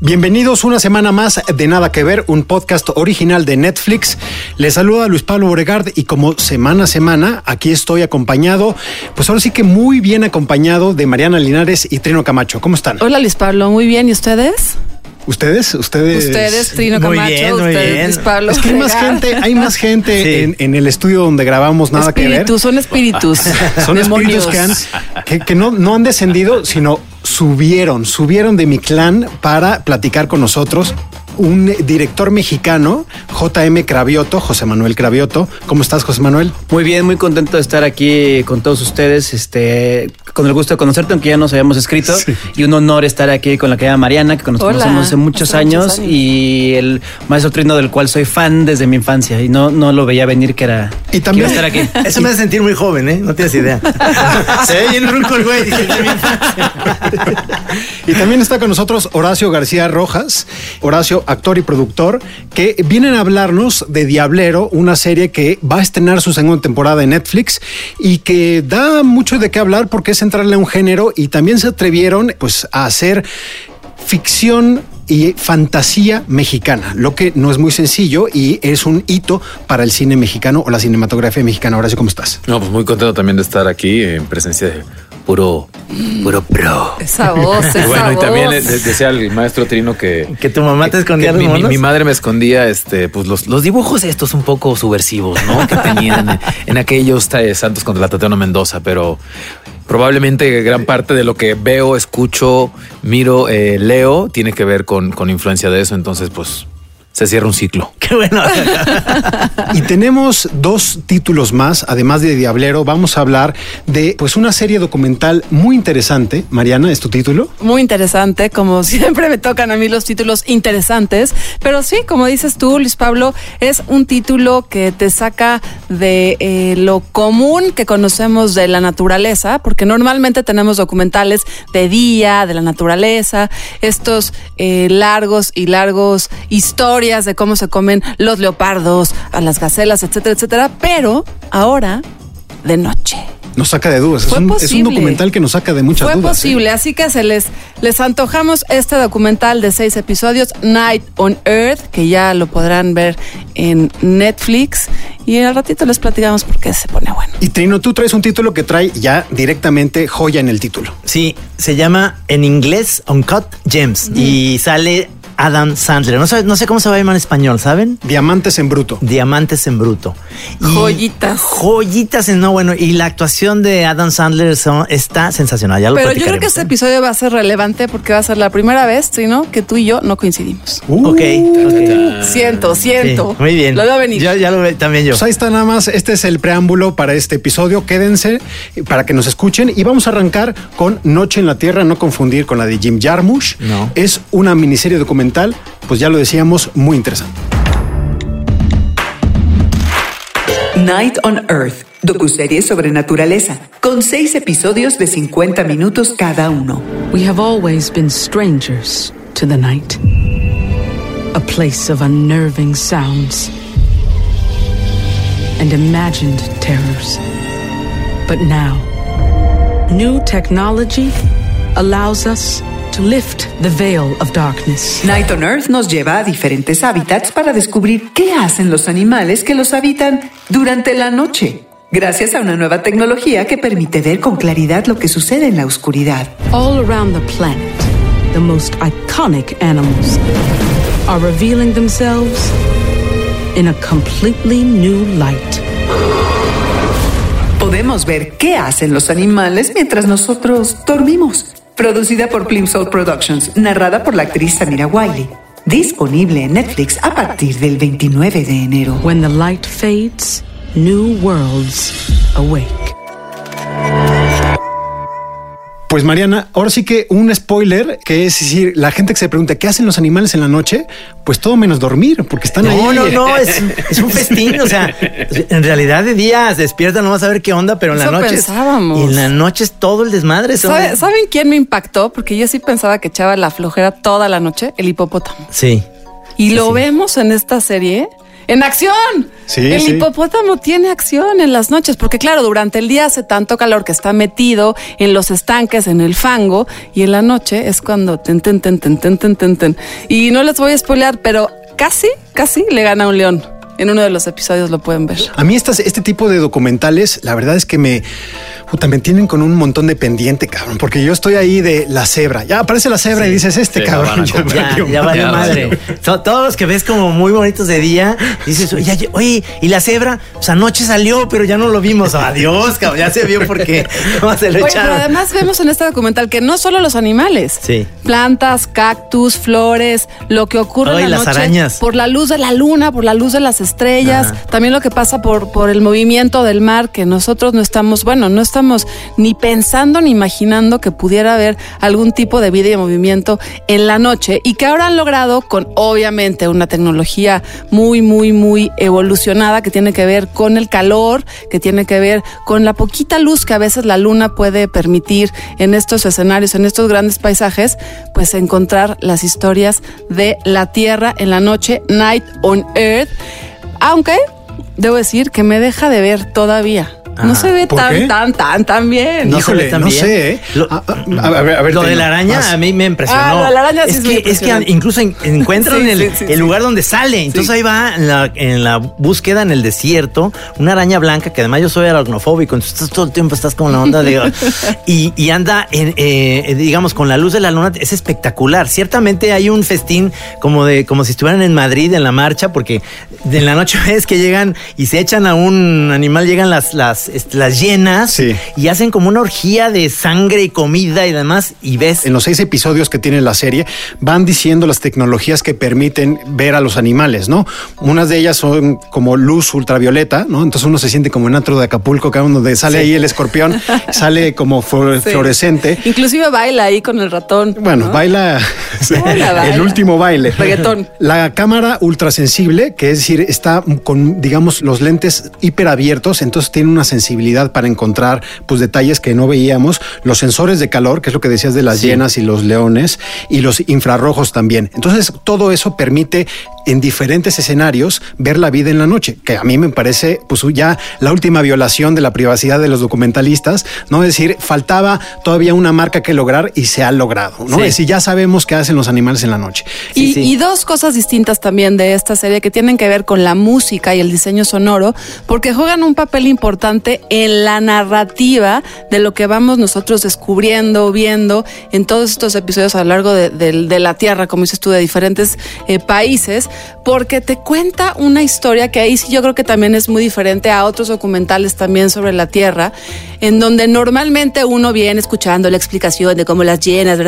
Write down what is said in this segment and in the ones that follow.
Bienvenidos una semana más de Nada que Ver, un podcast original de Netflix. Les saluda Luis Pablo Boregard y como semana a semana aquí estoy acompañado, pues ahora sí que muy bien acompañado de Mariana Linares y Trino Camacho. ¿Cómo están? Hola Luis Pablo, muy bien. ¿Y ustedes? ¿Ustedes? ¿Ustedes? Ustedes, Trino Muy Camacho, bien, muy ustedes, bien. Pablo. Es que hay más gente, hay más gente Sí. en, en el estudio donde grabamos Nada que Ver. Espíritus, son espíritus. Son Demonios. espíritus que, han, que, que no, no han descendido, sino subieron, subieron de mi clan para platicar con nosotros. Un director mexicano, JM Cravioto, José Manuel Cravioto. ¿Cómo estás, José Manuel? Muy bien, muy contento de estar aquí con todos ustedes, este, con el gusto de conocerte, aunque ya nos habíamos escrito, Sí. y un honor estar aquí con la querida Mariana, que nos Hola. conocemos hace muchos Hace muchos años, años. y el maestro Trino del cual soy fan desde mi infancia, y no, no lo veía venir que era Y también- que iba a estar aquí. Eso me hace sentir muy joven, ¿eh? No tienes idea. Se ve bien ruco el güey. Y también está con nosotros Horacio García Rojas, Horacio, actor y productor, que vienen a hablarnos de Diablero, una serie que va a estrenar su segunda temporada en Netflix y que da mucho de qué hablar porque es entrarle a un género y también se atrevieron pues a hacer ficción y fantasía mexicana, lo que no es muy sencillo y es un hito para el cine mexicano o la cinematografía mexicana. Horacio, ¿cómo estás? No, pues muy contento también de estar aquí en presencia de puro, puro pro. Esa voz, esa Y bueno, y también le- le decía al maestro Trino que. Que tu mamá te escondía los mi, mi- monos. mi madre me escondía este, pues los, los dibujos estos un poco subversivos, ¿no? Que tenían en, en aquellos eh, Santos contra la Tatiana Mendoza, pero probablemente gran parte de lo que veo, escucho, miro, eh, leo, tiene que ver con, con influencia de eso. Entonces, pues se cierra un ciclo. Qué bueno. Y tenemos dos títulos más, además de Diablero, vamos a hablar de pues una serie documental muy interesante. Mariana, ¿es tu título? Muy interesante, como siempre me tocan a mí los títulos interesantes, pero sí, como dices tú, Luis Pablo, es un título que te saca de eh, lo común que conocemos de la naturaleza, porque normalmente tenemos documentales de día, de la naturaleza, estos eh, largos y largos historias de cómo se comen los leopardos, a las gacelas, etcétera, etcétera, pero ahora de noche. Nos saca de dudas. Es Fue un, es un documental que nos saca de muchas Fue dudas. ¿eh? posible, así que se les, les antojamos este documental de seis episodios, Night on Earth, que ya lo podrán ver en Netflix. Y al ratito les platicamos por qué se pone bueno. Y Trino, tú traes un título que trae ya directamente joya en el título. Sí, se llama en inglés Uncut Gems y sale Adam Sandler. No sé, no sé cómo se va a llamar en español, ¿saben? Diamantes en bruto. Diamantes en bruto. Y- Joyitas. Joyitas en no, bueno. Y la actuación de Adam Sandler son- está sensacional. Ya lo Pero yo creo que este ¿eh? episodio va a ser relevante porque va a ser la primera vez, ¿sí, no? Que tú y yo no coincidimos. Ok, ok. Siento, siento. Sí, muy bien. Lo veo venir. Ya, ya lo ve también yo. Pues ahí está nada más, este es el preámbulo para este episodio, quédense para que nos escuchen y vamos a arrancar con Noche en la Tierra, no confundir con la de Jim Jarmusch. No. Es una miniserie documental, pues ya lo decíamos, muy interesante. Night on Earth, docuserie sobre naturaleza, con seis episodios de 50 minutos cada uno. We have always been strangers to the night, a place of unnerving sounds and imagined terrors. But now, new technology allows us to lift the veil of darkness. Night on Earth nos lleva a diferentes hábitats para descubrir qué hacen los animales que los habitan durante la noche, gracias a una nueva tecnología que permite ver con claridad lo que sucede en la oscuridad. All around the planet, the most iconic animals are revealing themselves in a completely new light. Podemos ver qué hacen los animales mientras nosotros dormimos. Producida por Plimsoll Productions, narrada por la actriz Samira Wiley. Disponible en Netflix a partir del 29 de enero. When the light fades, new worlds awake. Pues Mariana, ahora sí que un spoiler, que es decir, la gente que se pregunta qué hacen los animales en la noche, pues todo menos dormir, porque están ahí. No, no, no, es, es un festín. O sea, en realidad de día se despiertan, no vas a ver qué onda, pero en la noche. pensábamos. Y en la noche es todo el desmadre. son- ¿Sabe- ¿Saben quién me impactó? Porque yo sí pensaba que echaba la flojera toda la noche, el hipopótamo. Sí. Y lo vemos en esta serie en acción. Sí, el sí. hipopótamo tiene acción en las noches, porque claro, durante el día hace tanto calor que está metido en los estanques, en el fango, y en la noche es cuando ten, ten, ten, ten, ten, ten, ten, ten. Y no les voy a spoilear, pero casi, casi le gana un león. En uno de los episodios lo pueden ver. A mí estas, este tipo de documentales, la verdad es que me, puta, me tienen con un montón de pendiente, cabrón, porque yo estoy ahí de la cebra. Ya aparece la cebra y dices, este cabrón. ya. Ya, ya madre. vale Ya madre. Son todos los que ves como muy bonitos de día, dices, oye, y la cebra, pues anoche salió, pero ya no lo vimos. Adiós, cabrón, ya se vio porque no se lo Oye, pero echaron. además vemos en este documental que no solo los animales, Sí. plantas, cactus, flores, lo que ocurre Ay, en la las noche arañas. por la luz de la luna, por la luz de las estrellas, Ajá. también lo que pasa por, por el movimiento del mar, que nosotros no estamos, bueno, no estamos ni pensando ni imaginando que pudiera haber algún tipo de vida y movimiento en la noche y que ahora han logrado con obviamente una tecnología muy, muy, muy evolucionada que tiene que ver con el calor, que tiene que ver con la poquita luz que a veces la luna puede permitir en estos escenarios, en estos grandes paisajes, pues encontrar las historias de la Tierra en la noche, Night on Earth, aunque debo decir que me deja de ver todavía. No Ah, se ve ¿por tan, qué? tan, tan, tan bien. No se Híjole, ve tan no bien. sé, ¿eh? Lo- A- a- a ver, a ver, lo de la araña vas. a mí me impresionó. Ah, lo de la araña sí es que, es que incluso en- encuentran Sí, el, sí, sí, el sí. lugar donde sale. Entonces ahí va en la, en la búsqueda en el desierto, una araña blanca, que además yo soy aracnofóbico, entonces estás todo el tiempo estás con la onda de... y, y anda, en, eh, digamos, con la luz de la luna, es espectacular. Ciertamente hay un festín como de como si estuvieran en Madrid en la marcha, porque en la noche ves que llegan y se echan a un animal, llegan las, las, las llenas Sí. y hacen como una orgía de sangre y comida y demás, y ves En los seis episodios que tiene la serie, van diciendo las tecnologías que permiten ver a los animales, ¿no? Unas de ellas son como luz ultravioleta, ¿no? Entonces uno se siente como en antro de Acapulco, que donde sale ahí el escorpión, sale como fluor- Sí. fluorescente. Inclusive baila ahí con el ratón. Bueno, ¿no? baila, el último baile. Reggaetón. La cámara ultrasensible, que es decir, está con, digamos, los lentes hiperabiertos, entonces tiene una sensibilidad para encontrar, pues, detalles que no veíamos. Los sensores de calor, que es lo que decías de las llenas y los leones, y los infrarrojos también. Entonces, todo eso permite en diferentes escenarios ver la vida en la noche, que a mí me parece, pues, ya la última violación de la privacidad de los documentalistas, ¿no? Es decir, faltaba todavía una marca que lograr y se ha logrado, ¿no? Sí. Es decir, ya sabemos qué hacen los animales en la noche. Y, sí. y dos cosas distintas también de esta serie que tienen que ver con la música y el diseño sonoro, porque juegan un papel importante en la narrativa de lo que vamos nosotros descubriendo, viendo en todos estos episodios a lo largo de, la Tierra, como dices tú, de diferentes eh, países, porque te cuenta una historia que ahí sí yo creo que también es muy diferente a otros documentales también sobre la Tierra, en donde normalmente uno viene escuchando la explicación de cómo las llenas,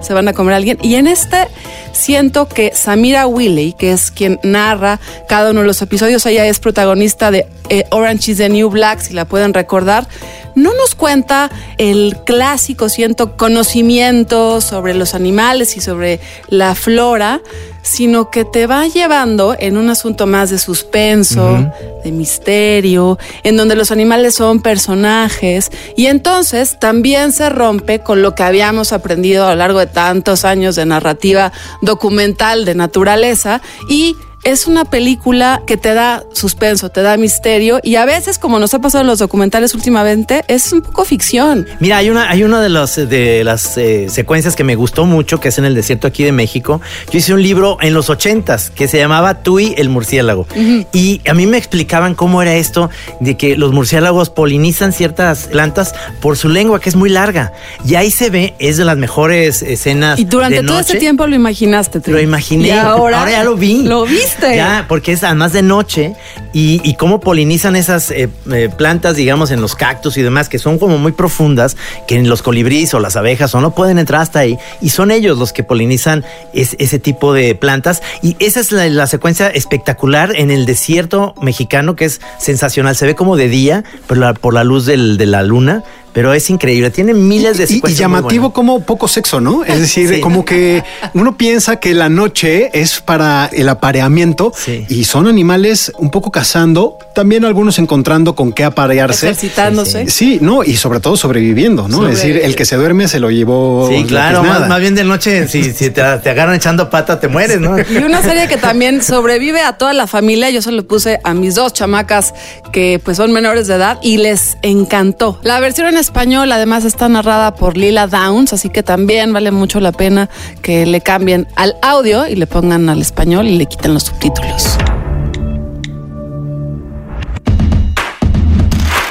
se van a comer a alguien. Y en este siento que Samira Willey, que es quien narra cada uno de los episodios, ella es protagonista de eh, Orange is the New Black, si la pueden recordar, no nos cuenta el clásico, siento, conocimiento sobre los animales y sobre la flora, sino que te va llevando en un asunto más de suspenso, de misterio, en donde los animales son personajes. Y entonces también se rompe con lo que habíamos aprendido a lo largo de tantos años de narrativa documental de naturaleza y es una película que te da suspenso, te da misterio y a veces, como nos ha pasado en los documentales últimamente, es un poco ficción. Mira, hay una, hay una de, los, de las eh, secuencias que me gustó mucho, que es en el desierto aquí de México. Yo hice un libro en los ochentas que se llamaba Tui el murciélago. Y a mí me explicaban cómo era esto de que los murciélagos polinizan ciertas plantas por su lengua, que es muy larga. Y ahí se ve, es de las mejores escenas. Y durante de todo este tiempo lo imaginaste. Tri. Lo imaginé. Y ahora, ya lo vi. Lo viste. Ya, porque es además de noche y, y cómo polinizan esas eh, eh, plantas, digamos, en los cactus y demás, que son como muy profundas, que en los colibríes o las abejas o no pueden entrar hasta ahí. Y son ellos los que polinizan es- ese tipo de plantas. Y esa es la, secuencia espectacular en el desierto mexicano, que es sensacional. Se ve como de día, pero la- por la luz del- de la luna. Pero es increíble. Tiene miles de Y, y secuencias muy llamativo como poco sexo, ¿no? Es decir, Sí. como que uno piensa que la noche es para el apareamiento Sí. y son animales un poco cazando, también algunos encontrando con qué aparearse. Ejercitándose. Sí, no, y sobre todo sobreviviendo, ¿no? Es decir, el que se duerme se lo llevó. Sí, la claro, más, más bien de noche, si, si te, te agarran echando pata, te mueres, ¿no? Y una serie que también sobrevive a toda la familia. Yo se lo puse a mis dos chamacas que pues son menores de edad y les encantó. La versión en español además está narrada por Lila Downs, así que también vale mucho la pena que le cambien al audio y le pongan al español y le quiten los subtítulos.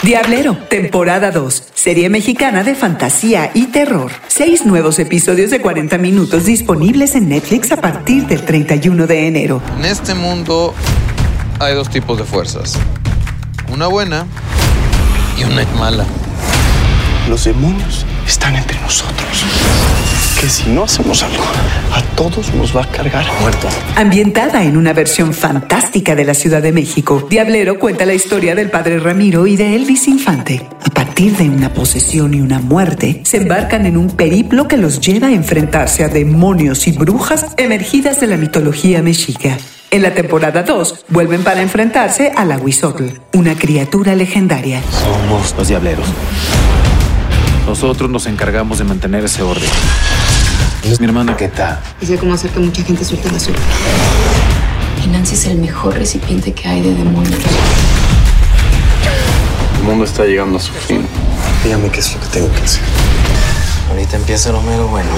Diablero, temporada 2, serie mexicana de fantasía y terror. Seis nuevos episodios de 40 minutos disponibles en Netflix a partir del 31 de enero. En este mundo hay dos tipos de fuerzas. Una buena y una mala. Los demonios están entre nosotros. Que si no hacemos algo, a todos nos va a cargar muerto. Ambientada en una versión fantástica de la Ciudad de México, Diablero cuenta la historia del padre Ramiro y de Elvis Infante. A partir de una posesión y una muerte, se embarcan en un periplo que los lleva a enfrentarse a demonios y brujas emergidas de la mitología mexica. En la temporada 2, vuelven para enfrentarse a la Huizotl, una criatura legendaria. Somos los diableros. Nosotros nos encargamos de mantener ese orden. Es mi hermana que está. Y sé cómo hacer que mucha gente suelte la suya. Y Nancy es el mejor recipiente que hay de demonios. El mundo está llegando a su fin. Dígame qué es lo que tengo que hacer. Ahorita empieza lo mero bueno.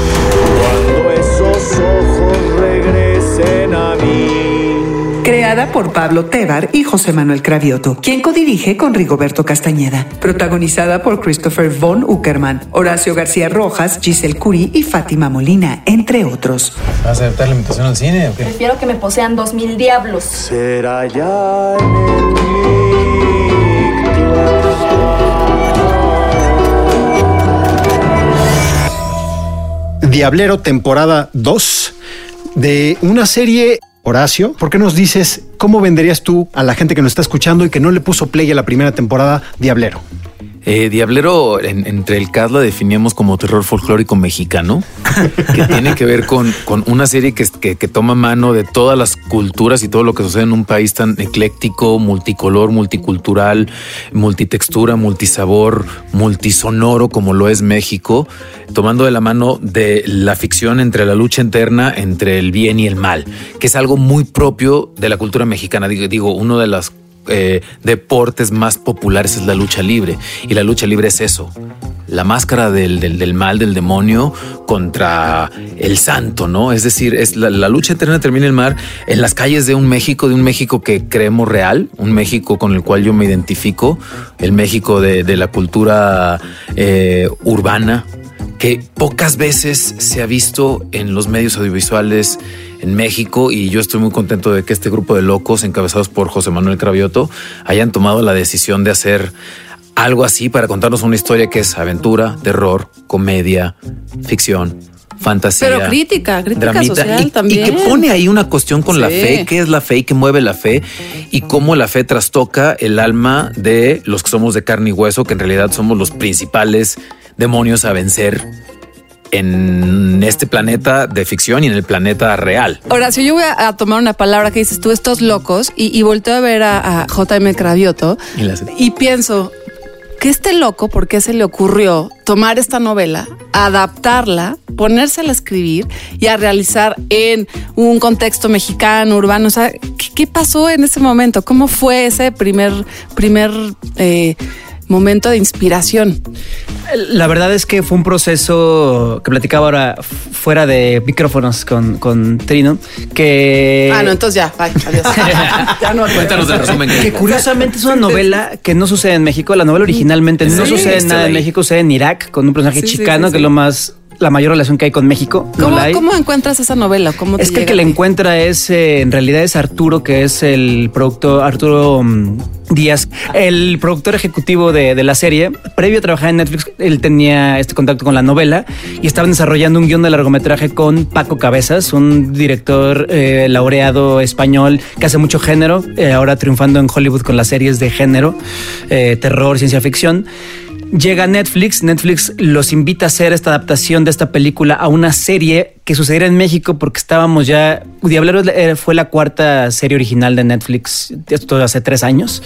Creada por Pablo Tebar y José Manuel Cravioto, quien codirige con Rigoberto Castañeda. Protagonizada por Christopher Von Uckerman, Horacio García Rojas, Giselle Curie y Fátima Molina, entre otros. ¿Vas a aceptar la invitación al cine o qué? Prefiero que me posean dos mil diablos. Será ya Diablero, temporada 2 de una serie. Horacio, ¿por qué nos dices cómo venderías tú a la gente que nos está escuchando y que no le puso play a la primera temporada Diablero? Eh, Diablero, en- entre el cast la definíamos como terror folclórico mexicano, que tiene que ver con, con una serie que, que, que toma mano de todas las culturas y todo lo que sucede en un país tan ecléctico, multicolor, multicultural, multitextura, multisabor, multisonoro como lo es México, tomando de la mano de la ficción entre la lucha interna entre el bien y el mal, que es algo muy propio de la cultura mexicana. Digo, digo uno de las eh, deportes más populares es la lucha libre. Y la lucha libre es eso. La máscara del, del- mal, del demonio contra el santo, ¿no? Es decir, es la, la lucha eterna termina el mar en las calles de un México, de un México que creemos real, un México con el cual yo me identifico, el México de, de la cultura eh, urbana, que pocas veces se ha visto en los medios audiovisuales en México y yo estoy muy contento de que este grupo de locos encabezados por José Manuel Cravioto hayan tomado la decisión de hacer algo así para contarnos una historia que es aventura, terror, comedia, ficción, fantasía. Pero crítica, crítica dramita, social y, también. Y que pone ahí una cuestión con la fe, qué es la fe y qué mueve la fe y cómo la fe trastoca el alma de los que somos de carne y hueso, que en realidad somos los principales demonios a vencer en este planeta de ficción y en el planeta real. Horacio, yo voy a, a tomar una palabra que dices tú, estos locos, y, y volteo a ver a, a JM Cravioto Y las- y pienso que este loco, ¿por qué se le ocurrió tomar esta novela, adaptarla, ponérsela a escribir y a realizar en un contexto mexicano, urbano? O sea, ¿qué, qué pasó en ese momento? ¿Cómo fue ese primer, primer eh, momento de inspiración? La verdad es que fue un proceso que platicaba ahora fuera de micrófonos con, con Trino, que... ah, no, entonces ya, bye, adiós. ya no Cuéntanos el resumen. que curiosamente es una novela que no sucede en México. La novela originalmente no sucede nada en ahí. México, sucede en Irak con un personaje Sí, sí, chicano sí, que es lo más la mayor relación que hay con México. ¿Cómo, encuentras esa novela? ¿Cómo te Es que el que la encuentra es, eh, en realidad es Arturo, que es el productor, Arturo mm, Díaz, el productor ejecutivo de, de la serie. Previo a trabajar en Netflix, él tenía este contacto con la novela y estaban desarrollando un guion de largometraje con Paco Cabezas, un director eh, laureado español que hace mucho género, eh, ahora triunfando en Hollywood con las series de género, terror, ciencia ficción Llega Netflix, Netflix los invita a hacer esta adaptación de esta película a una serie que sucediera en México porque estábamos ya... Diablero eh, fue la cuarta serie original de Netflix, esto hace tres años.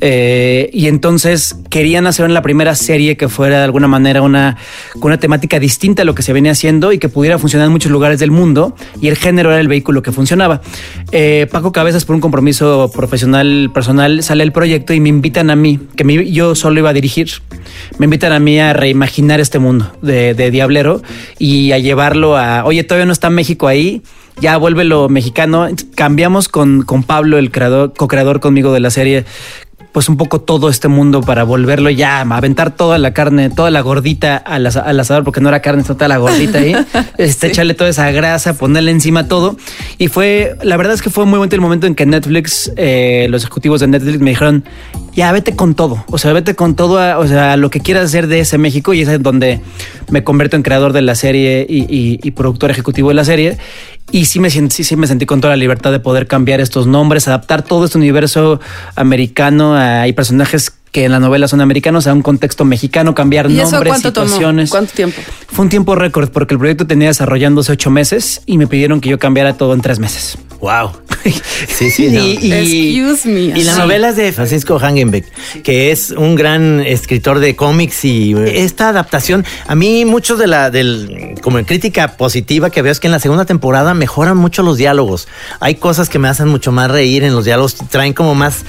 Eh, y entonces querían hacer la primera serie que fuera de alguna manera una, con una temática distinta a lo que se venía haciendo y que pudiera funcionar en muchos lugares del mundo. Y el género era el vehículo que funcionaba. Eh, Paco Cabezas, por un compromiso profesional, personal, sale el proyecto y me invitan a mí, que me- yo solo iba a dirigir me invitan a mí a reimaginar este mundo de, de Diablero y a llevarlo a, oye, todavía no está México ahí, ya vuélvelo mexicano. Cambiamos con, con Pablo, el creador, co-creador conmigo de la serie, pues un poco todo este mundo para volverlo ya, aventar toda la carne, toda la gordita al, asa- al asador, porque no era carne, sino toda la gordita ahí, este, echarle toda esa grasa, ponerle encima todo. Y fue, la verdad es que fue muy bonito el momento en que Netflix, eh, los ejecutivos de Netflix me dijeron, ya vete con todo, o sea, vete con todo, a- o sea, lo que quieras hacer de ese México y es donde me convierto en creador de la serie y, y- y productor ejecutivo de la serie. Y sí me, sí, sí me sentí con toda la libertad de poder cambiar estos nombres, adaptar todo este universo americano. a- Hay personajes que en la novela son americanos a un contexto mexicano, cambiar ¿Y eso nombres, tomó? situaciones. ¿Cuánto tiempo? Fue un tiempo récord porque el proyecto tenía desarrollándose ocho meses y me pidieron que yo cambiara todo en tres meses. Wow. Sí, sí. no. Y- y- Excuse me. Y la Sí. novela es de Francisco Hangenbeck, que es un gran escritor de cómics y esta adaptación, a mí mucho de la del como en crítica positiva que veo es que en la segunda temporada mejoran mucho los diálogos. Hay cosas que me hacen mucho más reír en los diálogos, traen como más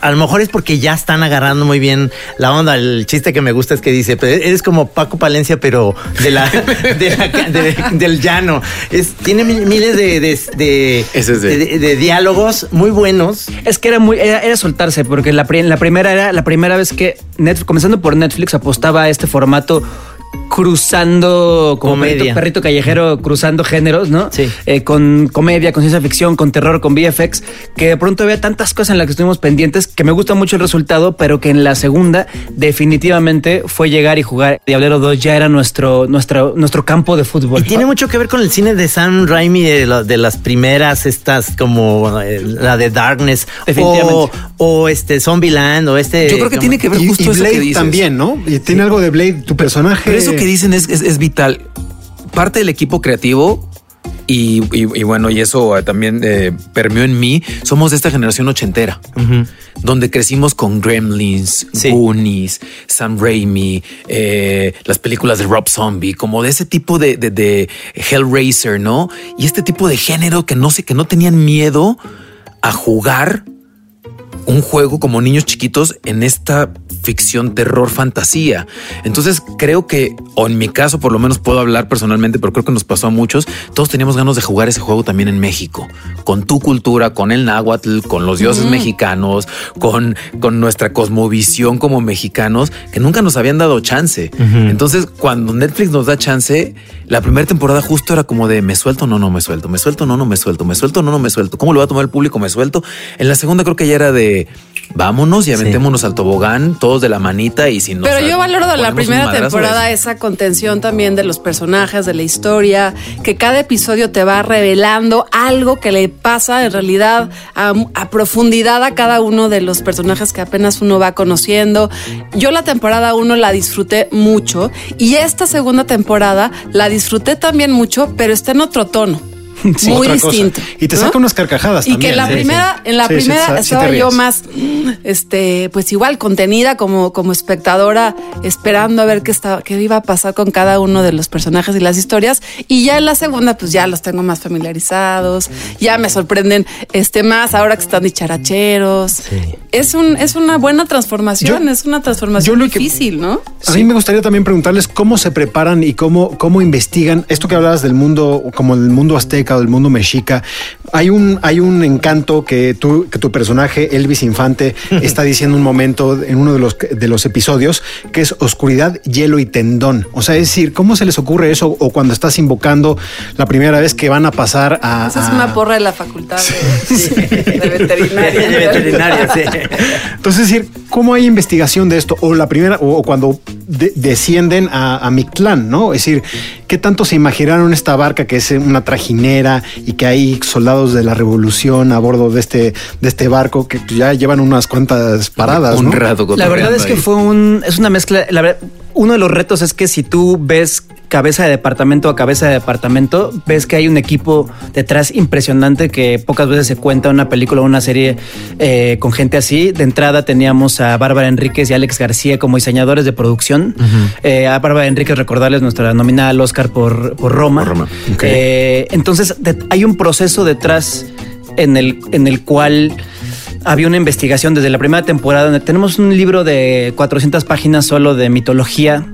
a lo mejor es porque ya están agarrando muy bien la onda. El chiste que me gusta es que dice, "Pero eres como Paco Palencia pero de la, de la- de- del llano. Es tiene mi- miles de, de, de- De- de- de diálogos muy buenos. Es que era muy, era, era soltarse, porque la, pri- la primera era la primera vez que Netflix, comenzando por Netflix, apostaba a este formato cruzando como Comedia. perrito, perrito callejero, cruzando géneros, ¿no? Sí. Eh, con comedia, con ciencia ficción, con terror, con VFX, que de pronto había tantas cosas en las que estuvimos pendientes que me gusta mucho el resultado, pero que en la segunda definitivamente fue llegar y jugar. Diablero 2 ya era nuestro, nuestro, nuestro campo de fútbol. Y tiene mucho que ver con el cine de Sam Raimi, de, la- de las primeras, estas como eh, la de Darkness, Definitivamente. o, o este Zombieland, o este. Yo creo que tiene que ver justo y Blade que dices. también, ¿no? Y tiene algo de Blade, tu personaje. Eso que dicen es, es- es vital. Parte del equipo creativo y, y- y bueno, y eso eh, también eh, permeó en mí. Somos de esta generación ochentera, donde crecimos con Gremlins, Sí. Goonies, Sam Raimi, eh, las películas de Rob Zombie, como de ese tipo de, de- de Hellraiser, ¿no? Y este tipo de género que no sé, que no tenían miedo a jugar un juego como niños chiquitos en esta ficción, terror, fantasía. Entonces creo que, o en mi caso por lo menos puedo hablar personalmente, pero creo que nos pasó a muchos, todos teníamos ganas de jugar ese juego también en México, con tu cultura, con el náhuatl, con los dioses mexicanos, con, con nuestra cosmovisión como mexicanos, que nunca nos habían dado chance. Entonces cuando Netflix nos da chance, la primera temporada justo era como de me suelto, no, no me suelto, me suelto, no, no me suelto, me suelto, no, no me suelto. ¿Cómo lo va a tomar el público? Me suelto. En la segunda creo que ya era de vámonos y aventémonos al tobogán, todos de la manita y si no. Pero yo valoro de la primera temporada es- esa contención también de los personajes, de la historia, que cada episodio te va revelando algo que le pasa en realidad a, a profundidad a cada uno de los personajes que apenas uno va conociendo. Yo la temporada uno la disfruté mucho y esta segunda temporada la disfruté también mucho, pero está en otro tono. Sí, muy cosa. distinto. Y te ¿no? saca unas carcajadas Y también. que la Sí, primera, en la primera estaba yo más, este, pues igual contenida como, como espectadora, esperando a ver qué estaba, qué iba a pasar con cada uno de los personajes y las historias. Y ya en la segunda, pues ya los tengo más familiarizados, ya me sorprenden este más ahora que están dicharacheros. Es un, es una buena transformación, Yo- es una transformación yo lo que- difícil, ¿no? A mí me gustaría también preguntarles cómo se preparan y cómo, cómo investigan esto que hablabas del mundo, como el mundo azteca o del mundo mexica. Hay un, hay un encanto que tu, que tu personaje, Elvis Infante, está diciendo un momento en uno de los, de los episodios, que es oscuridad, hielo y tendón. O sea, es decir, ¿cómo se les ocurre eso? O cuando estás invocando la primera vez que van a pasar a. Esa es a- una porra de la facultad de, de veterinaria. De veterinaria, sí. Entonces, es decir, ¿cómo hay investigación de esto? O la primera, o, o cuando de- descienden a, a Mictlán, ¿no? Es decir, ¿qué tanto se imaginaron esta barca que es una trajinera y que hay soldados de la revolución a bordo de este, de este barco que ya llevan unas cuantas paradas? Un ¿no? rato La verdad es que fue un, es una mezcla. La verdad, uno de los retos es que si tú ves cabeza de departamento a cabeza de departamento, ves que hay un equipo detrás impresionante que pocas veces se cuenta en una película o una serie eh, con gente así. De entrada teníamos a Bárbara Enríquez y Alex García como diseñadores de producción. Eh, a Bárbara Enríquez recordarles nuestra nominada al Oscar por, por Roma. Por Roma. Eh, entonces de- hay un proceso detrás en el, en el cual había una investigación desde la primera temporada donde tenemos un libro de 400 páginas solo de mitología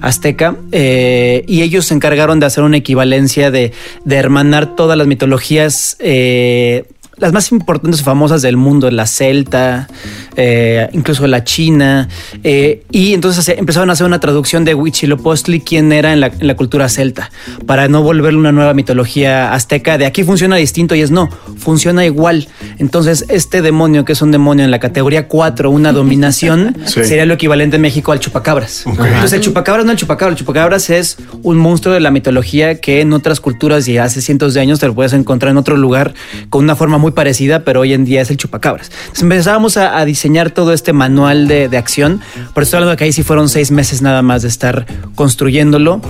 azteca eh, y ellos se encargaron de hacer una equivalencia de, hermanar todas las mitologías eh, las más importantes y famosas del mundo, la celta, eh, incluso la china, eh, y entonces empezaron a hacer una traducción de Huitzilopochtli, quién era en la, en la cultura celta, para no volverle una nueva mitología azteca. De aquí funciona distinto y es no, funciona igual. Entonces, este demonio, que es un demonio en la categoría 4, una dominación, Sí. sería lo equivalente en México al chupacabras. Entonces, el chupacabras no es el chupacabras, el chupacabras es un monstruo de la mitología que en otras culturas y hace cientos de años te lo puedes encontrar en otro lugar con una forma muy parecida, pero hoy en día es el chupacabras. Empezábamos a, diseñar todo este manual de, de acción, por eso hablando de que ahí sí fueron seis meses nada más de estar construyéndolo.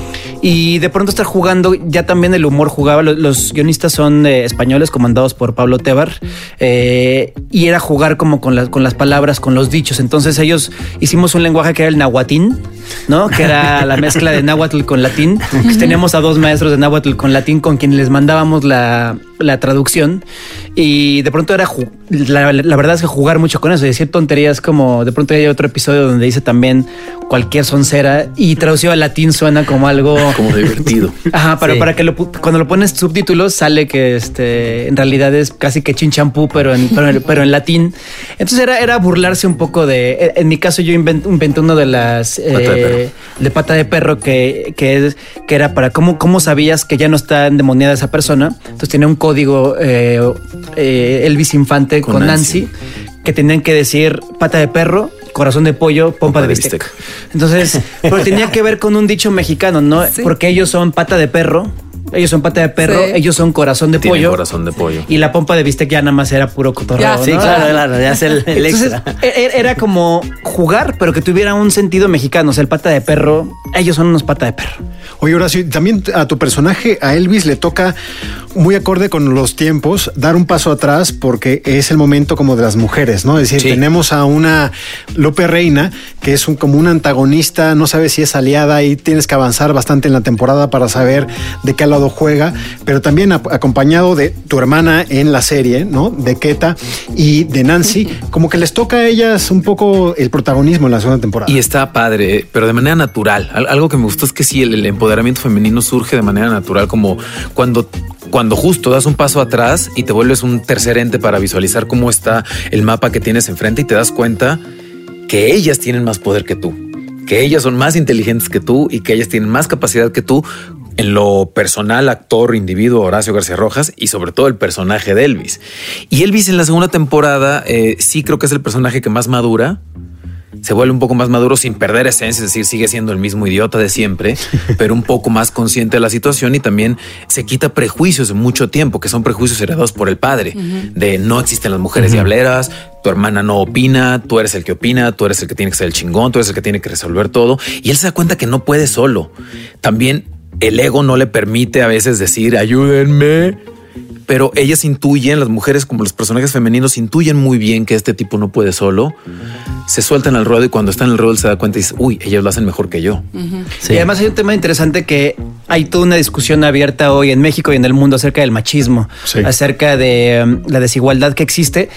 Y de pronto estar jugando, ya también el humor jugaba, los, los guionistas son eh, españoles comandados por Pablo Tebar eh, y era jugar como con las, con las palabras, con los dichos, entonces ellos hicimos un lenguaje que era el nahuatín, ¿no? Que era la mezcla de náhuatl con latín. Teníamos a dos maestros de náhuatl con latín con quienes les mandábamos la, la traducción y de pronto era la, la verdad es que jugar mucho con eso, decir tonterías como de pronto hay otro episodio donde dice también cualquier soncera y traducido al latín suena como algo Como divertido. Ajá, pero Sí. para que lo, cuando lo pones subtítulos sale que este en realidad es casi que chinchampú, pero en, pero, en- pero en latín. Entonces era, era burlarse un poco de. En mi caso, yo invent- inventé uno de las Pata de perro. de pata de perro que, que, es, que era para cómo, cómo sabías que ya no está endemoniada esa persona. Entonces tenía un código eh, eh, Elvis Infante con, Con Nancy. Nancy. que tenían que decir pata de perro, corazón de pollo, pompa, de bistec. Entonces, pero tenía que ver con un dicho mexicano, ¿no? Sí. Porque ellos son pata de perro, ellos son pata de perro, Sí. ellos son corazón de Tiene pollo. corazón de pollo. Y la pompa de bistec ya nada más era puro cotorreo. Ya, ¿no? Sí, claro, claro, ya es el, el Entonces, extra. e- e- era como jugar, pero que tuviera un sentido mexicano. O sea, el pata de perro, ellos son unos pata de perro. Oye, Horacio, también a tu personaje, a Elvis, le toca muy acorde con los tiempos dar un paso atrás porque es el momento como de las mujeres, ¿no? Es decir, Sí. tenemos a una Lope Reina que es un, como un antagonista, no sabes si es aliada y tienes que avanzar bastante en la temporada para saber de qué lado juega, pero también acompañado de tu hermana en la serie, ¿no? De Keta y de Nancy, como que les toca a ellas un poco el protagonismo en la segunda temporada. Y está padre, pero de manera natural. Al- Algo que me gustó es que sí, el, el empoderamiento femenino surge de manera natural, como cuando, cuando justo das un paso atrás y te vuelves un tercer ente para visualizar cómo está el mapa que tienes enfrente y te das cuenta que ellas tienen más poder que tú, que ellas son más inteligentes que tú y que ellas tienen más capacidad que tú en lo personal, actor, individuo, Horacio García Rojas y sobre todo el personaje de Elvis. Y Elvis en la segunda temporada eh, sí creo que es el personaje que más madura, se vuelve un poco más maduro sin perder esencia, es decir, sigue siendo el mismo idiota de siempre, pero un poco más consciente de la situación y también se quita prejuicios de mucho tiempo, que son prejuicios heredados por el padre, de no existen las mujeres diableras, tu hermana no opina, tú eres el que opina, tú eres el que tiene que ser el chingón, tú eres el que tiene que resolver todo, y él se da cuenta que no puede solo. También el ego no le permite a veces decir, ayúdenme, pero ellas intuyen, las mujeres como los personajes femeninos intuyen muy bien que este tipo no puede solo, se sueltan al ruedo y cuando está en el ruedo él se da cuenta y dice, uy, ellas lo hacen mejor que yo. Y además hay un tema interesante que hay toda una discusión abierta hoy en México y en el mundo acerca del machismo, Sí. acerca de um, la desigualdad que existe.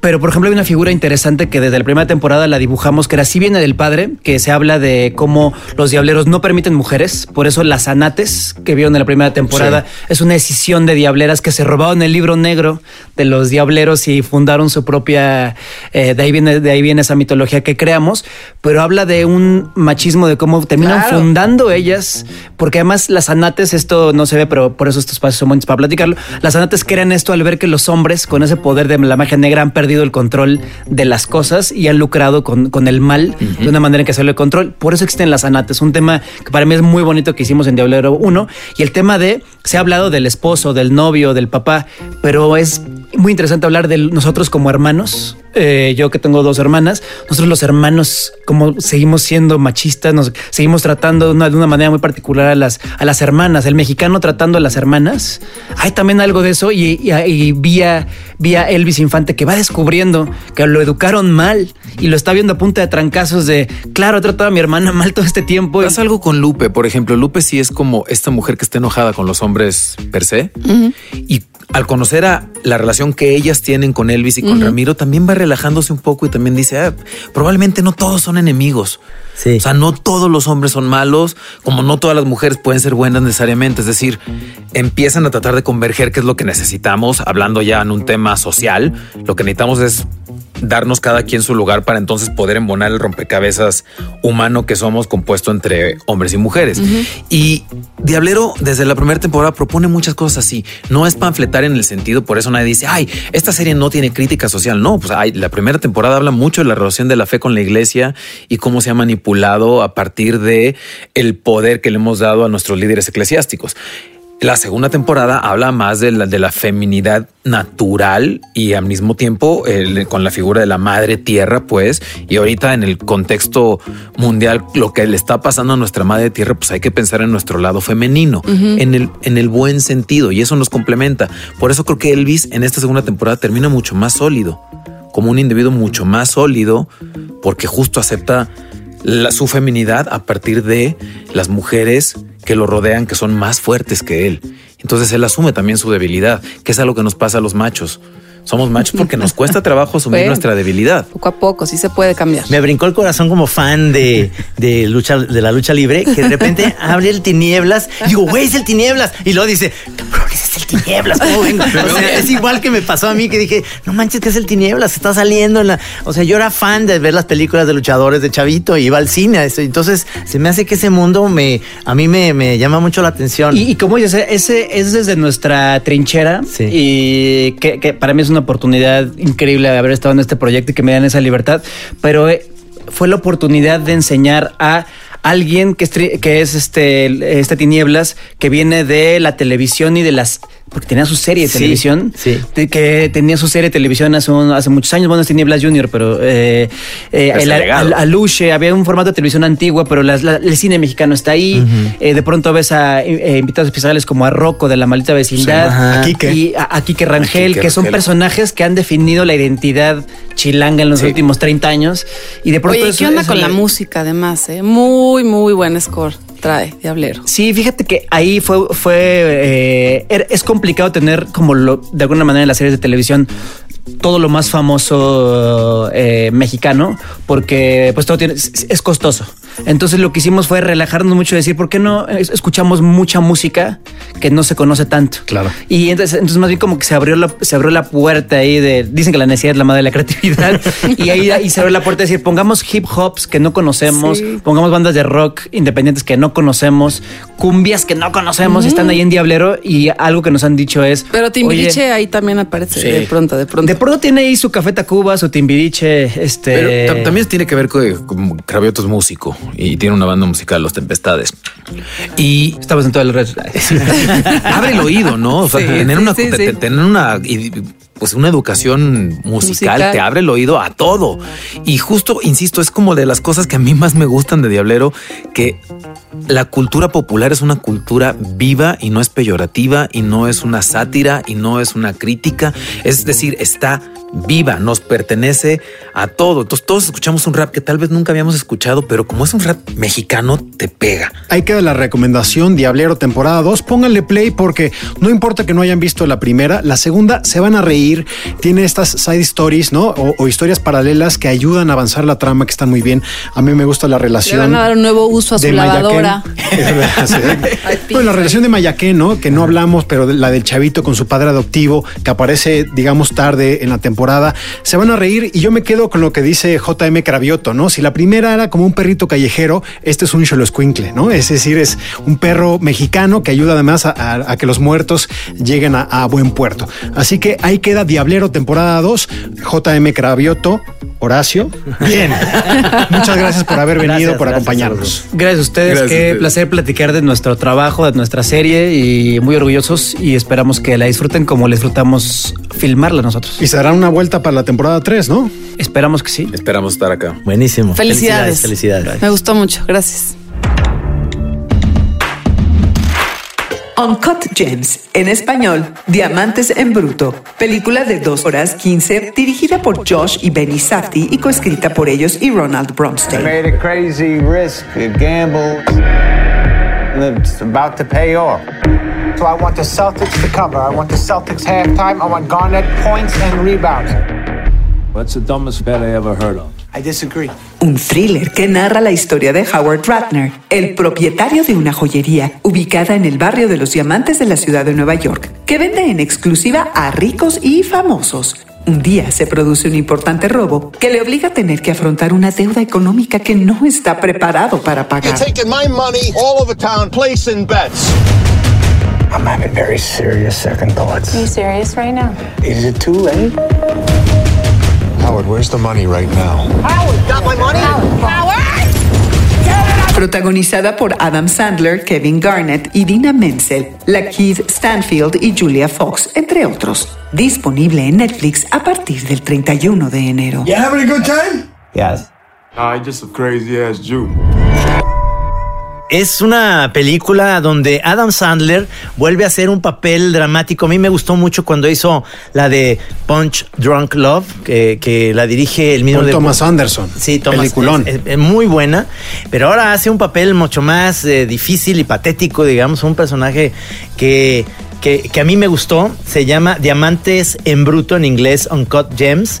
Pero, por ejemplo, hay una figura interesante que desde la primera temporada la dibujamos, que era así viene del padre, que se habla de cómo los diableros no permiten mujeres. Por eso las anates que vieron en la primera temporada es una decisión de diableras que se robaron el libro negro de los diableros y fundaron su propia. eh, de, ahí viene, de ahí viene esa mitología que creamos. Pero habla de un machismo de cómo terminan Claro. fundando ellas, porque además las, las anates, esto no se ve, pero por eso estos espacios son buenos para platicarlo. Las anates crean esto al ver que los hombres, con ese poder de la magia negra, han perdido el control de las cosas y han lucrado con, con el mal de una manera en que sale el control. Por eso existen las anates. Un tema que para mí es muy bonito que hicimos en Diablero 1. Y el tema de, se ha hablado del esposo, del novio, del papá, pero es muy interesante hablar de nosotros como hermanos. Eh, yo que tengo dos hermanas, nosotros los hermanos, como seguimos siendo machistas, nos seguimos tratando de una, de una manera muy particular a las, a las hermanas, el mexicano tratando a las hermanas. Hay también algo de eso y, y, y vía, vía Elvis Infante que va descubriendo que lo educaron mal y lo está viendo a punta de trancazos de, claro, he tratado a mi hermana mal todo este tiempo. Pasa algo con Lupe, por ejemplo. Lupe sí es como esta mujer que está enojada con los hombres per se. Y al conocer a la relación que ellas tienen con Elvis y con. Ramiro, también va relajándose un poco y también dice, "Ah, probablemente no todos son enemigos. O sea, no todos los hombres son malos, como no todas las mujeres pueden ser buenas necesariamente. Es decir, empiezan a tratar de converger, que es lo que necesitamos, hablando ya en un tema social. Lo que necesitamos es darnos cada quien su lugar para entonces poder embonar el rompecabezas humano que somos compuesto entre hombres y mujeres. Y Diablero desde la primera temporada propone muchas cosas así. No es en el sentido, por eso nadie dice, ay, esta serie no tiene crítica social. No, pues la primera temporada habla mucho de la relación de la fe con la iglesia y cómo se ha manipulado a partir de el poder que le hemos dado a nuestros líderes eclesiásticos. La segunda temporada habla más de la, de la feminidad natural y al mismo tiempo el- con la figura de la madre tierra, pues, y ahorita en el contexto mundial, lo que le está pasando a nuestra madre tierra, pues hay que pensar en nuestro lado femenino, en, el, en el buen sentido, y eso nos complementa. Por eso creo que Elvis en esta segunda temporada termina mucho más sólido, como un individuo mucho más sólido, porque justo acepta la- su feminidad a partir de las mujeres que lo rodean, que son más fuertes que él. Entonces él asume también su debilidad, que es algo que nos pasa a los machos. Somos machos porque nos cuesta trabajo asumir Bueno. nuestra debilidad. Poco a poco, sí se puede cambiar. Me brincó el corazón como fan de, de lucha, de la lucha libre, que de repente abre el tinieblas y digo, güey, es el tinieblas. Y luego dice, cabrón, ese es el tinieblas. ¿cómo vengo? O sea, es igual que me pasó a mí que dije, no manches, que es el tinieblas, está saliendo en la. O sea, yo era fan de ver las películas de luchadores de Chavito y iba al cine. a eso. Entonces, se me hace que ese mundo me, a mí me, me llama mucho la atención. Y, y como dices, ese es desde nuestra trinchera y que, que para mí es una oportunidad increíble de haber estado en este proyecto y que me dan esa libertad, pero eh, fue la oportunidad de enseñar a alguien que es, que es este, este tinieblas que viene de la televisión y de las porque tenía su serie de Sí, televisión de- que tenía su serie de televisión hace, un- hace muchos años bueno es Tinieblas Junior pero eh, eh, el, al- Aluche había un formato de televisión antigua pero las- la- el cine mexicano está ahí Eh, de pronto ves a eh, invitados especiales como a Rocco de la maldita vecindad Sí. A Quique. y a, a Quique Rangel Quique que son Rangel. personajes que han definido la identidad chilanga en los últimos 30 años y de pronto Oye, eso- ¿qué onda eso con la música además? Eh? Muy, muy buen score trae Diablero. Sí, fíjate que ahí fue, fue eh, er- es complicado tener como lo, de alguna manera en las series de televisión todo lo más famoso eh, mexicano porque pues todo tiene, es, es costoso. Entonces lo que hicimos fue relajarnos mucho y decir, ¿por qué no es- escuchamos mucha música que no se conoce tanto? Claro. Y entonces, entonces más bien como que se abrió la, se abrió la puerta ahí de, dicen que la necesidad es la madre de la creatividad y ahí, se abrió la puerta de decir, pongamos hip hops que no conocemos, Sí. pongamos bandas de rock independientes que no conocemos, cumbias que no conocemos, y están ahí en Diablero y algo que nos han dicho es... Pero Timbiriche "Oye, ahí también aparece Sí. de pronto, de pronto. de pronto tiene ahí su Café Tacuba, su Timbiriche, este... Pero tam- también tiene que ver con, con Cravioto es músico y tiene una banda musical, Los Tempestades. Y Estabas en todo el resto. abre el oído, ¿no? O sea, Sí, tener, sí, una, sí, te- sí. tener una, y- pues una educación musical, Musical. te abre el oído a todo. Y justo, insisto, es como de las cosas que a mí más me gustan de Diablero, que la cultura popular es una cultura viva y no es peyorativa y no es una sátira y no es una crítica. Es decir, está viva, nos pertenece a todo. Entonces todos escuchamos un rap que tal vez nunca habíamos escuchado, pero como es un rap mexicano, te pega. Ahí queda la recomendación Diablero temporada 2. Pónganle play porque no importa que no hayan visto la primera, la segunda se van a reír. Tiene estas side stories, ¿no? O, o historias paralelas que ayudan a avanzar la trama, que están muy bien. A mí me gusta la Le relación. van a dar un nuevo uso a su Sí. bueno, la relación de Mayaquén, ¿no? Que no hablamos, pero de- la del chavito con su padre adoptivo, que aparece, digamos, tarde en la temporada. Se van a reír y yo me quedo con lo que dice JM Cravioto, ¿no? Si la primera era como un perrito callejero, este es un Xoloscuincle, ¿no? Es decir, es un perro mexicano que ayuda además a, a- a que los muertos lleguen a, a buen puerto. Así que ahí queda Diablero temporada 2, JM Cravioto, Horacio. Bien. Muchas gracias por haber venido, Gracias, por acompañarnos. Gracias a ustedes, Gracias qué placer platicar de nuestro trabajo, de nuestra serie y muy orgullosos y esperamos que la disfruten como la disfrutamos filmarla nosotros. Y se dará una vuelta para la temporada 3, ¿no? Esperamos que sí. Esperamos estar acá. Buenísimo. Felicidades. Felicidades. Me gustó mucho. Gracias. Uncut Gems, en español, Diamantes en Bruto, película de 2 horas 15, dirigida por Josh y Benny Safdie y coescrita por ellos y Ronald Bromstein. made a crazy risk, a gamble, and it's about to pay off. So I want the Celtics to cover. I want the Celtics halftime. I want Garnett points and rebounds. What's the dumbest bet I ever heard of? I disagree. Un thriller que narra la historia de Howard Ratner, el propietario de una joyería ubicada en el barrio de los diamantes de la ciudad de Nueva York, que vende en exclusiva a ricos y famosos. Un día se produce un importante robo que le obliga a tener que afrontar una deuda económica que no está preparado para pagar. taking my money all over town, placing bets. I'm having very serious second thoughts. Are you serious right now? Is it too late? Howard, where's the money right now? Howard, got my money? Protagonizada por Adam Sandler, Kevin Garnett y Dina Menzel, Lakeith Stanfield y Julia Fox, entre otros. Disponible en Netflix a partir del 31 de enero. You having a good time? Yes. I just a crazy ass Jew. Es una película donde Adam Sandler vuelve a hacer un papel dramático. A mí me gustó mucho cuando hizo la de Punch Drunk Love, que, que la dirige el mismo de Thomas Anderson. Sí, Thomas. Peliculón. Es, es- es muy buena, pero ahora hace un papel mucho más eh, difícil y patético, digamos, un personaje que, que, que a mí me gustó. Se llama Diamantes en Bruto, en inglés Uncut Gems.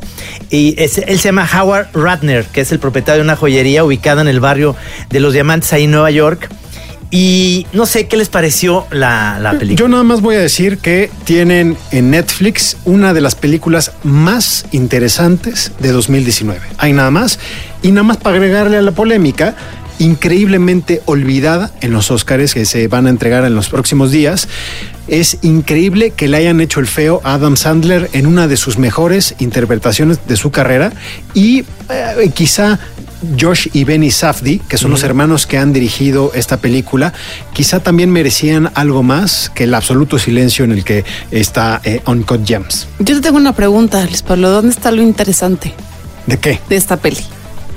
Y es- él se llama Howard Ratner, que es el propietario de una joyería ubicada en el barrio de los Diamantes, ahí en Nueva York. Y no sé qué les pareció la, la película. Yo nada más voy a decir que tienen en Netflix una de las películas más interesantes de 2019. Hay nada más. Y nada más para agregarle a la polémica, increíblemente olvidada en los Oscars que se van a entregar en los próximos días. Es increíble que le hayan hecho el feo a Adam Sandler en una de sus mejores interpretaciones de su carrera y eh, quizá Josh y Benny Safdie, que son los hermanos que han dirigido esta película, quizá también merecían algo más que el absoluto silencio en el que está eh, Uncut Gems. Yo te tengo una pregunta, Luis Pablo. ¿Dónde está lo interesante ¿De qué? de esta peli?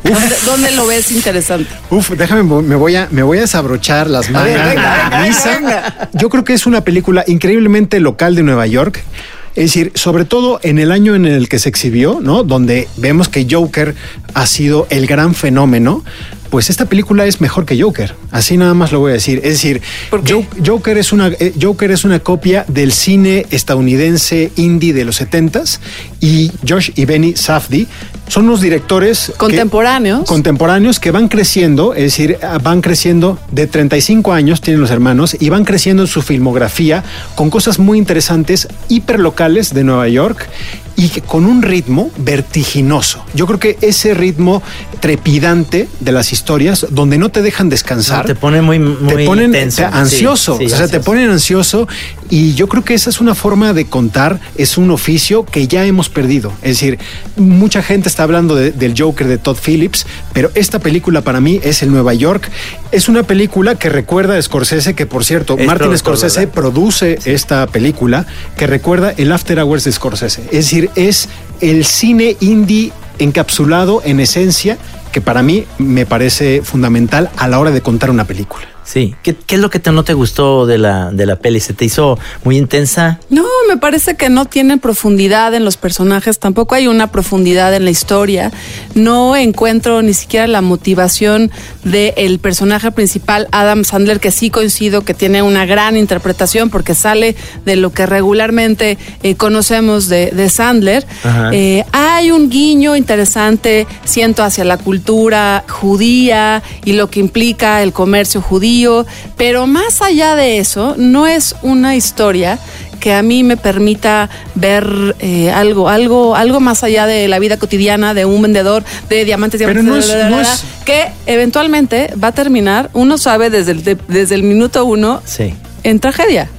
¿Dónde, dónde lo ves interesante? Uf, déjame, me voy a, me voy a desabrochar las venga. Yo creo que es una película increíblemente local de Nueva York. Es decir, sobre todo en el año en el que se exhibió, ¿no? Donde vemos que Joker ha sido el gran fenómeno. Pues esta película es mejor que Joker. Así nada más lo voy a decir. Es decir, Jo- Joker es una eh, Joker es una copia del cine estadounidense indie de los 70s y Josh y Benny Safdie son unos directores que- Contemporáneos. contemporáneos que van creciendo, es decir, ah, van creciendo de 35 años, tienen los hermanos, y van creciendo en su filmografía con cosas muy interesantes, hiperlocales de Nueva York y que con un ritmo vertiginoso. Yo creo que ese ritmo trepidante de las historias, donde no te dejan descansar, No, te pone muy, muy te ponen tenso. te- ansioso, Sí, sí, o sea, te ponen ansioso y yo creo que esa es una forma de contar, es un oficio que ya hemos perdido. Es decir, mucha gente está hablando de- del Joker de Todd Phillips, pero esta película para mí es el Nueva York. Es una película que recuerda a Scorsese, que por cierto, Es Martin Scorsese ¿verdad? produce esta película que recuerda el After Hours de Scorsese. Es decir, es el cine indie encapsulado en esencia que para mí me parece fundamental a la hora de contar una película. Sí. ¿Qué, qué es lo que te, no te gustó de la, de la peli? ¿Se te hizo muy intensa? No, me parece que no tiene profundidad en los personajes, tampoco hay una profundidad en la historia. No encuentro ni siquiera la motivación del personaje principal, Adam Sandler, que sí coincido que tiene una gran interpretación porque sale de lo que regularmente eh, conocemos de, de Sandler. Eh, hay un guiño interesante, siento, hacia la cultura judía y lo que implica el comercio judío vacío, pero más allá de eso, no es una historia que a mí me permita ver eh, algo, algo, algo más allá de la vida cotidiana de un vendedor de diamantes, diamantes, no es- bla, bla, no bla, es- que eventualmente va a terminar, uno sabe desde el, de- desde el minuto uno, Sí. en tragedia.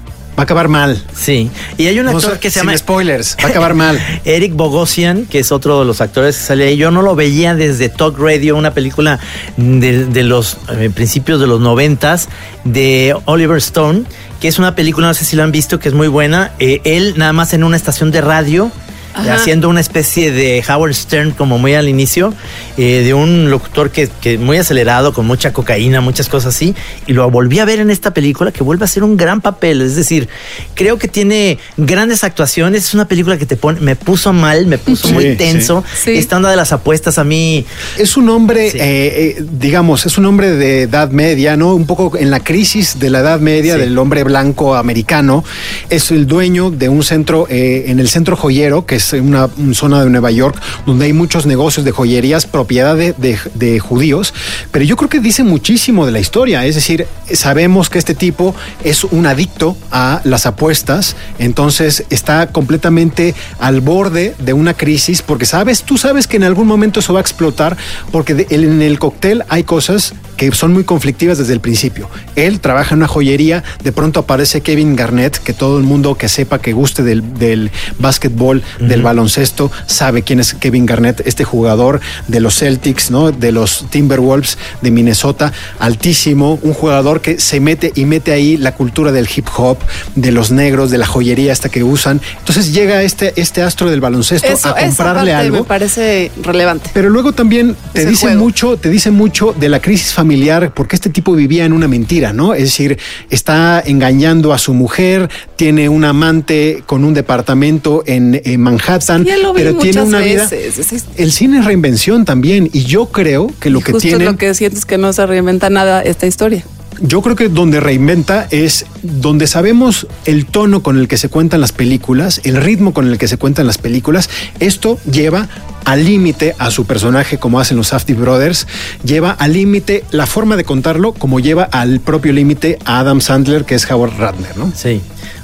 Va a acabar mal. Sí. Y hay un actor que se sin llama. spoilers, va a acabar mal. Eric Bogosian, que es otro de los actores que sale ahí. Yo no lo veía desde Talk Radio, una película de, de los eh, principios de los noventas de Oliver Stone, que es una película, no sé si la han visto, que es muy buena. Eh, él nada más en una estación de radio. Ajá. Haciendo una especie de Howard Stern como muy al inicio, eh, de un locutor que, que muy acelerado, con mucha cocaína, muchas cosas así, y lo volví a ver en esta película que vuelve a ser un gran papel, es decir, creo que tiene grandes actuaciones, es una película que te pone, me puso mal, me puso Sí, muy tenso, sí. esta onda de las apuestas a mí, Es un hombre, Sí. eh, eh, digamos, es un hombre de edad media, ¿no? Un poco en la crisis de la edad media Sí. del hombre blanco americano. Es el dueño de un centro, eh, en el centro joyero, que es una, zona de Nueva York, donde hay muchos negocios de joyerías, propiedad de, de- judíos. Pero yo creo que dice muchísimo de la historia. Es decir, sabemos que este tipo es un adicto a las apuestas, entonces está completamente al borde de una crisis, porque sabes, tú sabes que en algún momento eso va a explotar, porque en el cóctel hay cosas que son muy conflictivas desde el principio. Él trabaja en una joyería, de pronto aparece Kevin Garnett, que todo el mundo que sepa que guste del, del básquetbol, del baloncesto, sabe quién es Kevin Garnett, este jugador de los Celtics, ¿no? De los Timberwolves de Minnesota, altísimo, un jugador que se mete y mete ahí la cultura del hip hop, de los negros, de la joyería hasta que usan. Entonces llega este, este astro del baloncesto Eso, a esa comprarle parte algo. me parece relevante. Pero luego también te dice juego. mucho, te dice mucho de la crisis familiar, porque este tipo vivía en una mentira, ¿no? Es decir, está engañando a su mujer, tiene un amante con un departamento en, en Manhattan, Vi pero tiene una vida. veces. Es- es- El cine es reinvención también, y yo creo que lo y que justo tiene. es lo que sientes que no se reinventa nada esta historia. Yo creo que donde reinventa es donde sabemos el tono con el que se cuentan las películas, el ritmo con el que se cuentan las películas. Esto lleva al límite a su personaje como hacen los Safdie Brothers, lleva al límite la forma de contarlo como lleva al propio límite a Adam Sandler que es Howard Ratner, ¿no? sí.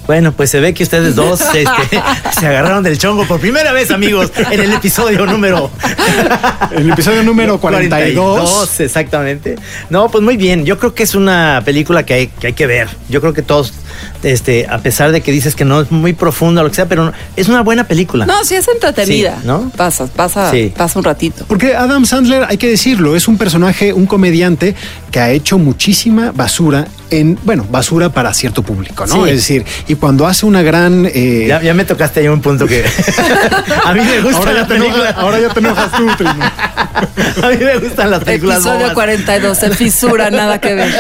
Bueno, pues se ve que ustedes dos este, se agarraron del chongo por primera vez, amigos, en el episodio número El episodio número 42. exactamente. No, pues muy bien. Yo creo que es una película que hay que, hay que ver. Yo creo que todos, este, a pesar de que dices que no es muy profunda o lo que sea, pero es una buena película. No, sí es entretenida. Sí, ¿no? Pasa, pasa, Sí. pasa un ratito. Porque Adam Sandler, hay que decirlo, es un personaje, un comediante que ha hecho muchísima basura en, bueno, basura para cierto público, ¿no? Sí. Es decir, y cuando hace una gran... eh, Ya, ya me tocaste ahí un punto que a mí me gustan ahora, las ya te enojas, películas. ahora ya te enojas tú, Trino. A mí me gustan las películas Episodio bobas. 42, el fisura, nada que ver.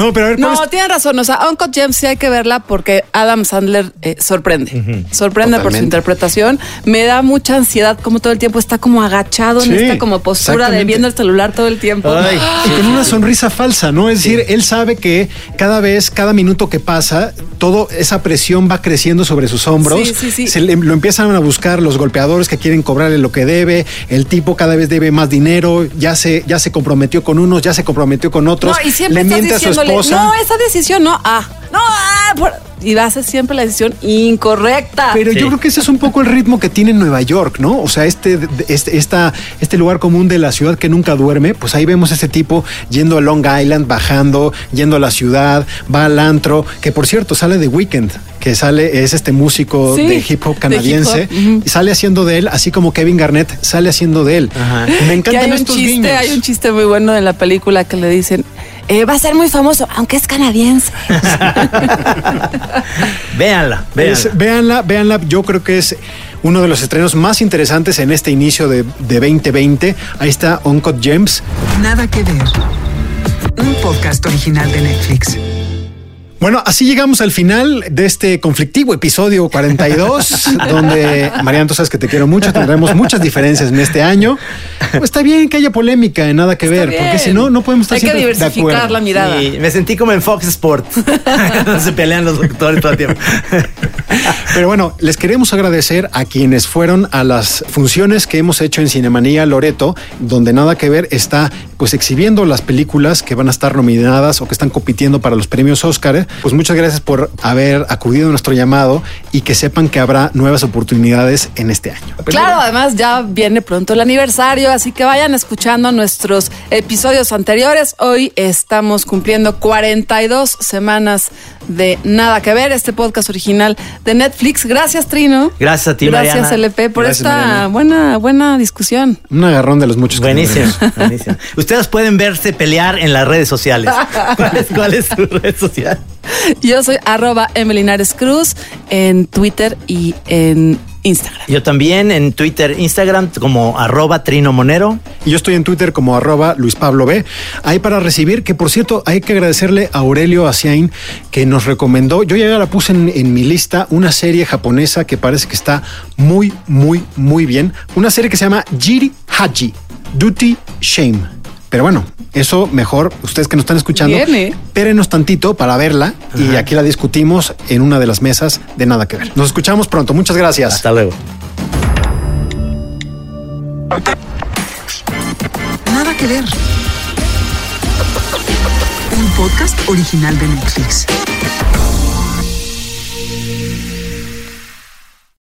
No, pero a ver, ¿cuál No, es- tienen razón. O sea, Uncle James sí hay que verla porque Adam Sandler eh, sorprende. Sorprende por su interpretación. Me da mucha ansiedad como todo el tiempo está como agachado Sí, en esta como postura de viendo el celular todo el tiempo. Ay. Y con una sonrisa falsa, ¿no? Es decir, él sabe que cada vez, cada minuto que pasa, toda esa presión va creciendo sobre sus hombros. Sí, sí, sí. Se le- lo empiezan a buscar los golpeadores que quieren cobrarle lo que debe. El tipo cada vez debe más dinero. Ya se, ya se comprometió con unos, ya se comprometió con otros. No, y siempre le miente a su diciéndole, esposa. no, esa decisión no, ah, no, ah, por-". y va a ser siempre la decisión incorrecta. Pero Sí. yo creo que ese es un poco el ritmo que tiene Nueva York, ¿no? O sea, este, este, esta, este lugar común de la ciudad que nunca duerme, pues ahí vemos a este tipo yendo a Long Island, bajando, yendo a la ciudad, va al antro, que por cierto sale de Weekend, que sale, es este músico Sí, de hip hop de canadiense, hip hop, ujú. y sale haciendo de él, así como Kevin Garnett sale haciendo de él. Ajá. Me encantan hay un estos chiste, guiños. hay un chiste muy bueno en la película que le dicen, eh, va a ser muy famoso, aunque es canadiense. Véanla, Es- véanla. véanla, véanla. Yo creo que es uno de los estrenos más interesantes en este inicio de, de 2020. Ahí está Uncut Gems. Nada que ver. Un podcast original de Netflix. Bueno, así llegamos al final de este conflictivo episodio 42, donde, Mariano, tú sabes que te quiero mucho, tendremos muchas diferencias en este año. Pues está bien que haya polémica, nada que ver, porque si no, no podemos estar Hay que siempre de diversificar acuerdo. la mirada. Sí, me sentí como en Fox Sports. Se pelean los doctores todo el tiempo. Pero bueno, les queremos agradecer a quienes fueron a las funciones que hemos hecho en Cinemanía Loreto, donde nada que ver está pues exhibiendo las películas que van a estar nominadas o que están compitiendo para los premios Oscar. Pues muchas gracias por haber acudido a nuestro llamado y que sepan que habrá nuevas oportunidades en este año. Claro, además ya viene pronto el aniversario, así que vayan escuchando nuestros episodios anteriores. Hoy estamos cumpliendo 42 semanas de Nada que Ver, este podcast original de Netflix. Gracias, Trino. Gracias a ti, Gracias, Mariana. LP, por Gracias, esta Mariana. buena, buena discusión. Un agarrón de los muchos. Buenísimo, buenísimo. Ustedes pueden verse pelear en las redes sociales. ¿Cuál es, cuál es su red social? Yo soy arroba Emelinares Cruz en Twitter y en Instagram. Yo también en Twitter, Instagram como arroba Trino Monero. Y yo estoy en Twitter como arroba Luis Pablo B. Ahí para recibir, que por cierto, hay que agradecerle a Aurelio Asiain que nos recomendó. Yo ya la puse en, en mi lista, una serie japonesa que parece que está muy, muy, muy bien. Una serie que se llama Jiri Haji, Duty Shame. Pero bueno, eso mejor, ustedes que nos están escuchando, Viene. espérenos tantito para verla y aquí la discutimos en una de las mesas de Nada que Ver. Nos escuchamos pronto. Muchas gracias. Hasta luego. Nada que ver. Un podcast original de Netflix.